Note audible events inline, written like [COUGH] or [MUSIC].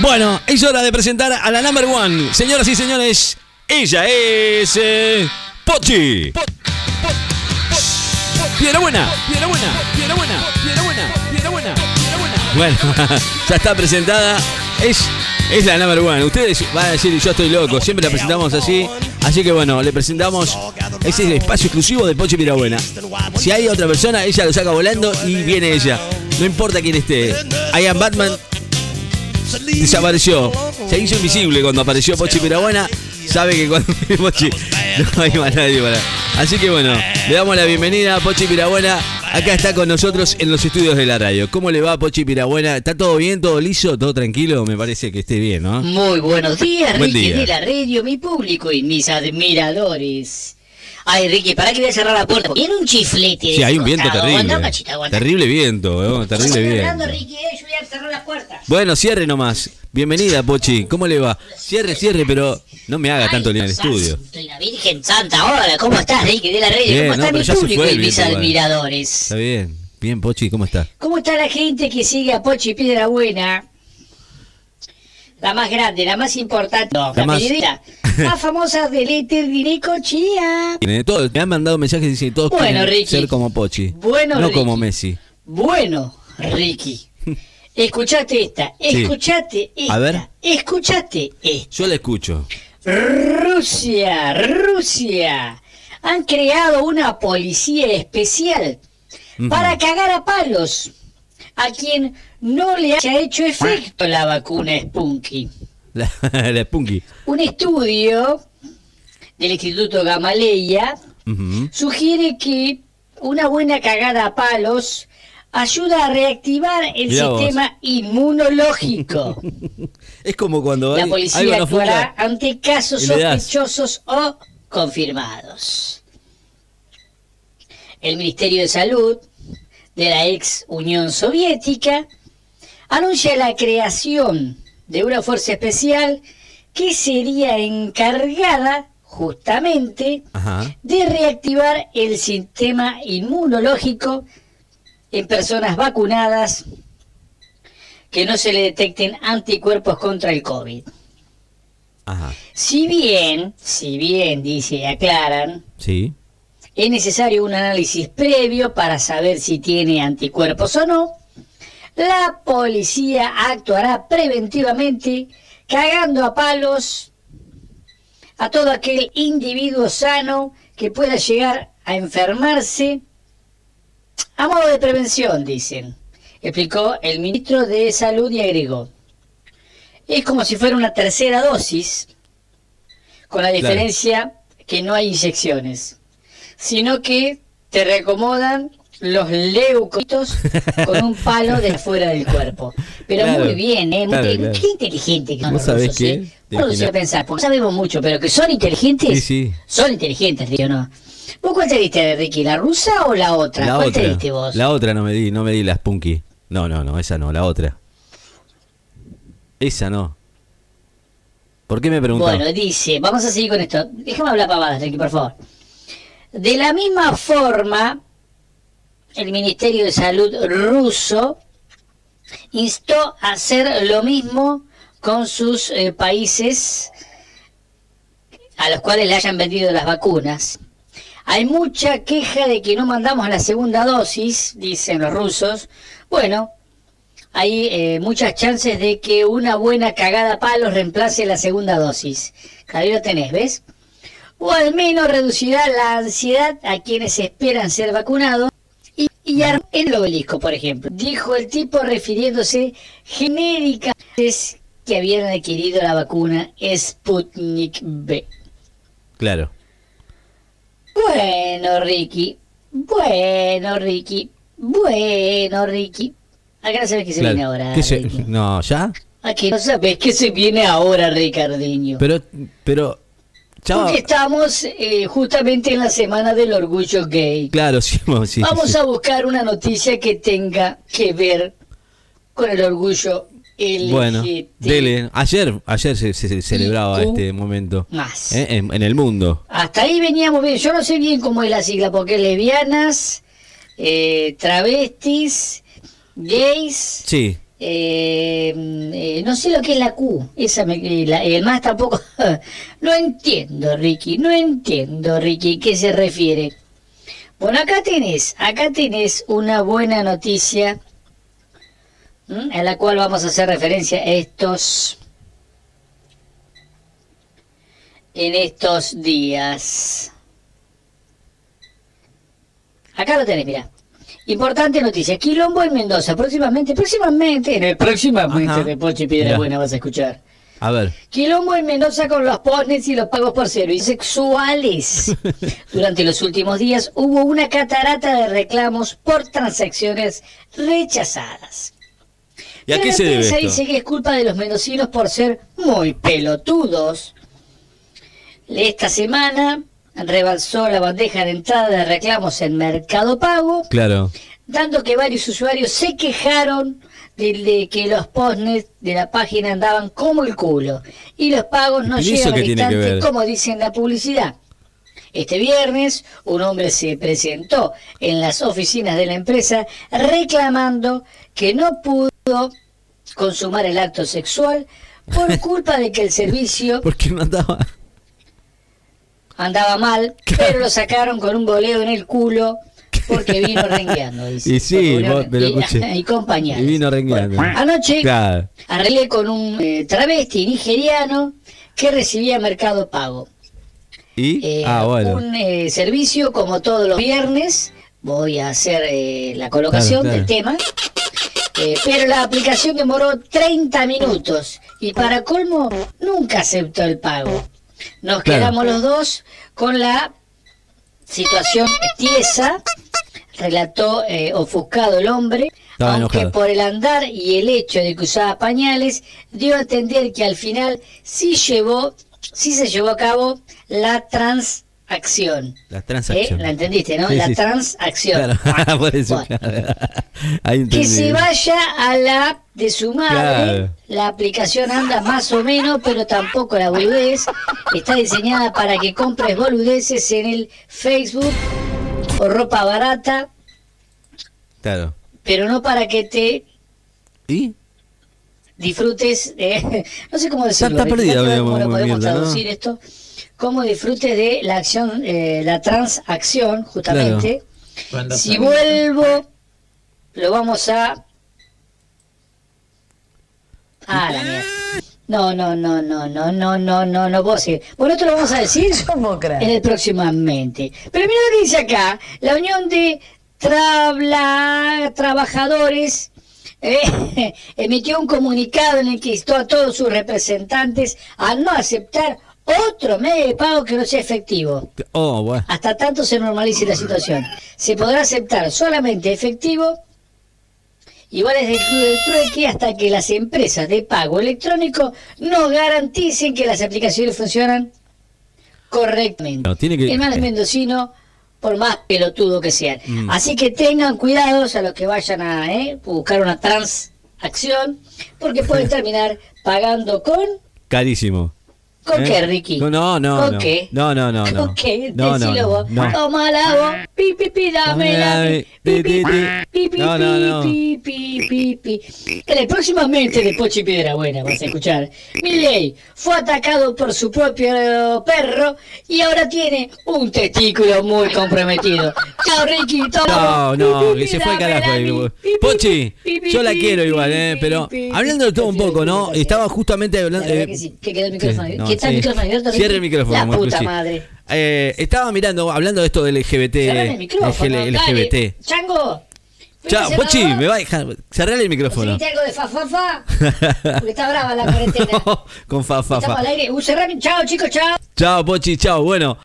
Bueno, es hora de presentar a la number one. Señoras y señores, ella es. Eh, Pochi. Piedra buena, piedra buena, piedra buena, piedra buena, piedra buena, piedra buena. Bueno, [LAUGHS] ya está presentada. Es, es la number one. Ustedes van a decir, yo estoy loco. Siempre la presentamos así. Así que bueno, le presentamos. Ese es el espacio exclusivo de Pochi Pirabuena. Si hay otra persona, ella lo saca volando y viene ella. No importa quién esté. I am Batman desapareció. Se hizo invisible cuando apareció Pochi Pirabuena. Sabe que cuando [LAUGHS] Pochi no hay más nadie para. Así que bueno, le damos la bienvenida a Pochi Pirabuena. Acá está con nosotros en los estudios de la radio. ¿Cómo le va Pochi Pirabuena? ¿Está todo bien, todo liso, todo tranquilo? Me parece que esté bien, ¿no? Muy buenos días, Buen Ricky día. de la radio, mi público y mis admiradores. Ay, Ricky, ¿para que voy a cerrar la puerta? Tiene un chiflete. Sí, hay un viento. Aguanta, terrible. aguanta. Terrible viento, ¿no? terrible viento. Ricky, eh, yo voy a cerrar la puerta. Bueno, cierre nomás. Bienvenida, Pochi. ¿Cómo le va? Cierre, cierre, pero no me haga tanto en el estudio. Soy la Virgen Santa. Hola, ¿cómo estás, Ricky de la? Bien, ¿Cómo no, está mi público y mis admiradores? Está bien. Bien, Pochi, ¿cómo está? ¿Cómo está la gente que sigue a Pochi Piedra Buena? La más grande, la más importante, no, La la, más- [LAUGHS] más famosa del éter Direco Chía. Tiene todo- me han mandado mensajes y dicen todos Bueno, quieren Ricky. ser como Pochi. Bueno, no Ricky. como Messi. Bueno, Ricky, escuchate esta, Sí. escuchate esta, A ver. escuchate esta. Yo la escucho. Rusia, Rusia, han creado una policía especial para cagar a palos a quien no le haya hecho efecto la vacuna Spunky. La, [LAUGHS] la Spunky. Un estudio del Instituto Gamaleya sugiere que una buena cagada a palos ayuda a reactivar el Mirá vos. sistema inmunológico. [LAUGHS] Es como cuando La hay- policía algo no actuará funciona. ante casos sospechosos o confirmados. El Ministerio de Salud de la ex Unión Soviética anuncia la creación de una fuerza especial que sería encargada justamente Ajá. de reactivar el sistema inmunológico en personas vacunadas que no se le detecten anticuerpos contra el COVID. Ajá. Si bien, si bien, dice y aclaran, Sí. es necesario un análisis previo para saber si tiene anticuerpos o no, la policía actuará preventivamente cagando a palos a todo aquel individuo sano que pueda llegar a enfermarse a modo de prevención, dicen, explicó el ministro de Salud y agregó. Es como si fuera una tercera dosis, con la Claro. diferencia que no hay inyecciones sino que te reacomodan los leucocitos con un palo de fuera del cuerpo. Pero Claro, muy bien, ¿eh? Muy claro, inte- claro. Qué inteligente que son ¿Vos los rusos, qué? ¿eh? Uno no a pensar, porque sabemos mucho, pero que son inteligentes, Sí, sí. son inteligentes, digo, ¿no? ¿Vos cuál te diste, Ricky? ¿La rusa o la otra? La ¿Cuál te otra. diste vos? La otra no me di, no me di la Spunky. No, no, no, esa no, la otra. Esa no. ¿Por qué me preguntás? Bueno, dice, vamos a seguir con esto. Déjame hablar pavadas, Ricky, por favor. De la misma forma, el Ministerio de Salud ruso instó a hacer lo mismo con sus eh, países a los cuales le hayan vendido las vacunas. Hay mucha queja de que no mandamos la segunda dosis, dicen los rusos. Bueno, hay eh, muchas chances de que una buena cagada a palos reemplace la segunda dosis. Ahí lo tenés, ¿ves? O al menos reducirá la ansiedad a quienes esperan ser vacunados y, y armar el obelisco, por ejemplo. Dijo el tipo refiriéndose genéricamente que habían adquirido la vacuna Sputnik B. Claro. Bueno, Ricky. Bueno, Ricky. Bueno, Ricky. Acá no sabes qué se claro. viene ahora. ¿Qué se-. No, ¿ya? Aquí no sabes qué se viene ahora, Ricardiño. Pero, pero... Chava, Porque estamos eh, justamente en la semana del orgullo gay. Claro, sí, [LAUGHS] vamos, sí, Vamos sí. a buscar una noticia que tenga que ver con el orgullo Bueno, dele. Ayer, ayer se, se- celebraba este momento. Más. ¿eh? En, en el mundo. Hasta ahí veníamos bien. Yo no sé bien cómo es la sigla, porque es lesbianas, eh, travestis, gays Sí. Eh, eh, no sé lo que es la Q, esa me, la- el más tampoco. [LAUGHS] no entiendo, Ricky, no entiendo, Ricky, ¿qué se refiere? Bueno, acá tenés, acá tenés una buena noticia ¿m? a la cual vamos a hacer referencia estos en estos días. Acá lo tenés, mira. Importante noticia. Quilombo en Mendoza. Próximamente, próximamente, en el próximamente Ajá. de Pochi Piedra Mirá. Buena vas a escuchar. A ver. Quilombo en Mendoza con los postnets y los pagos por servicios sexuales. [LAUGHS] Durante los últimos días hubo una catarata de reclamos por transacciones rechazadas. ¿Y a Pero qué se debe dice que es culpa de los mendocinos por ser muy pelotudos. Esta semana rebalsó la bandeja de entrada de reclamos en Mercado Pago, Claro. dando que varios usuarios se quejaron de, de que los postnets de la página andaban como el culo y los pagos no ¿Y eso llegan al instante como dice en la publicidad. Este viernes, un hombre se presentó en las oficinas de la empresa reclamando que no pudo consumar el acto sexual por [LAUGHS] culpa de que el servicio ¿Por qué no andaba? andaba mal, [LAUGHS] pero lo sacaron con un boleo en el culo porque [LAUGHS] vino rengueando. dice. Y sí, Porque vos- pero y, escuche. y. Y vino rengueando. Bueno, anoche Claro. arreglé con un eh, travesti nigeriano que recibía Mercado Pago. ¿Y? Eh, ah, bueno. Un eh, servicio como todos los viernes. Voy a hacer eh, la colocación Claro, del tema. Eh, pero la aplicación demoró 30 minutos y para colmo nunca aceptó el pago. Nos Claro. quedamos los dos con la situación tiesa, relató eh, ofuscado el hombre, Estaba aunque enojado. por el andar y el hecho de que usaba pañales, dio a entender que al final sí llevó, sí se llevó a cabo la transacción. La ¿Eh? transacción. La entendiste, ¿no? Sí, la sí, transacción. Claro, [LAUGHS] por eso. Bueno. claro. Ahí Que se vaya a la app de su madre. Claro. La aplicación anda más o menos, pero tampoco la boludez. Está diseñada para que compres boludeces en el Facebook o ropa barata, Claro. pero no para que te ¿Y? disfrutes de... [LAUGHS] No sé cómo decirlo. está perdida, medio ¿Cómo lo podemos traducir esto? Cómo disfrutes de la acción, eh, la transacción, justamente. Si vuelvo, lo vamos a... Ah, la mierda. No, no, no, no, no, no, no, no, no puedo seguir. Bueno, esto lo vamos a decir [LAUGHS] en el próximamente. Pero mira lo que dice acá. La unión de trabla- trabajadores eh, [LAUGHS] emitió un comunicado en el que instó a todos sus representantes a no aceptar otro medio de pago que no sea efectivo. Oh, bueno. Hasta tanto se normalice la situación. Se podrá aceptar solamente efectivo y vales del club del trueque hasta que las empresas de pago electrónico nos garanticen que las aplicaciones funcionan correctamente. No, tiene que- El mal mendocino, por más pelotudo que sean. Mm. Así que tengan cuidados a los que vayan a eh, buscar una transacción, porque pueden [LAUGHS] terminar pagando con... Carísimo. ¿Con ¿Eh? qué, Ricky? No, no, no. ¿Con no. qué? No, no, no. [LAUGHS] no. ¿Con qué? No, no, Decilo no, vos. no. Tómala vos. Pi, pi, pi, dame la pi, pi, pi, pi, pi, No, no, no. pi, pi, pi, pi. En el próximamente de Pochi Piedra Buena vas a escuchar. Milley fue atacado por su propio perro y ahora tiene un testículo muy comprometido. Chao, Ricky. No, toma. no, Pi, pi, que pi, se fue dame carajo. la pi, pi, pi, Pochi, pi, pi, yo la pi, quiero pi, igual, pi, ¿eh? pi, Pero pi, hablando de todo un poco, ¿no? Estaba justamente La hablando. eh, que quedó el micrófono. No, el micrófono abierto. Cierre el micrófono, La puta madre. Eh, estaba mirando, hablando de esto del LGBT. El micrófono. dale. LGBT. Chango. Chao, ¿fuiste Pochi, me va a dejar. Cerrale el micrófono. ¿Conseguiste algo de fa, fa, fa? [LAUGHS] Porque está brava la cuarentena. [LAUGHS] Con fa, fa, Estamos al aire. Uh, cerrame. Chao, chicos, chao. Chao, Pochi, chao. Bueno.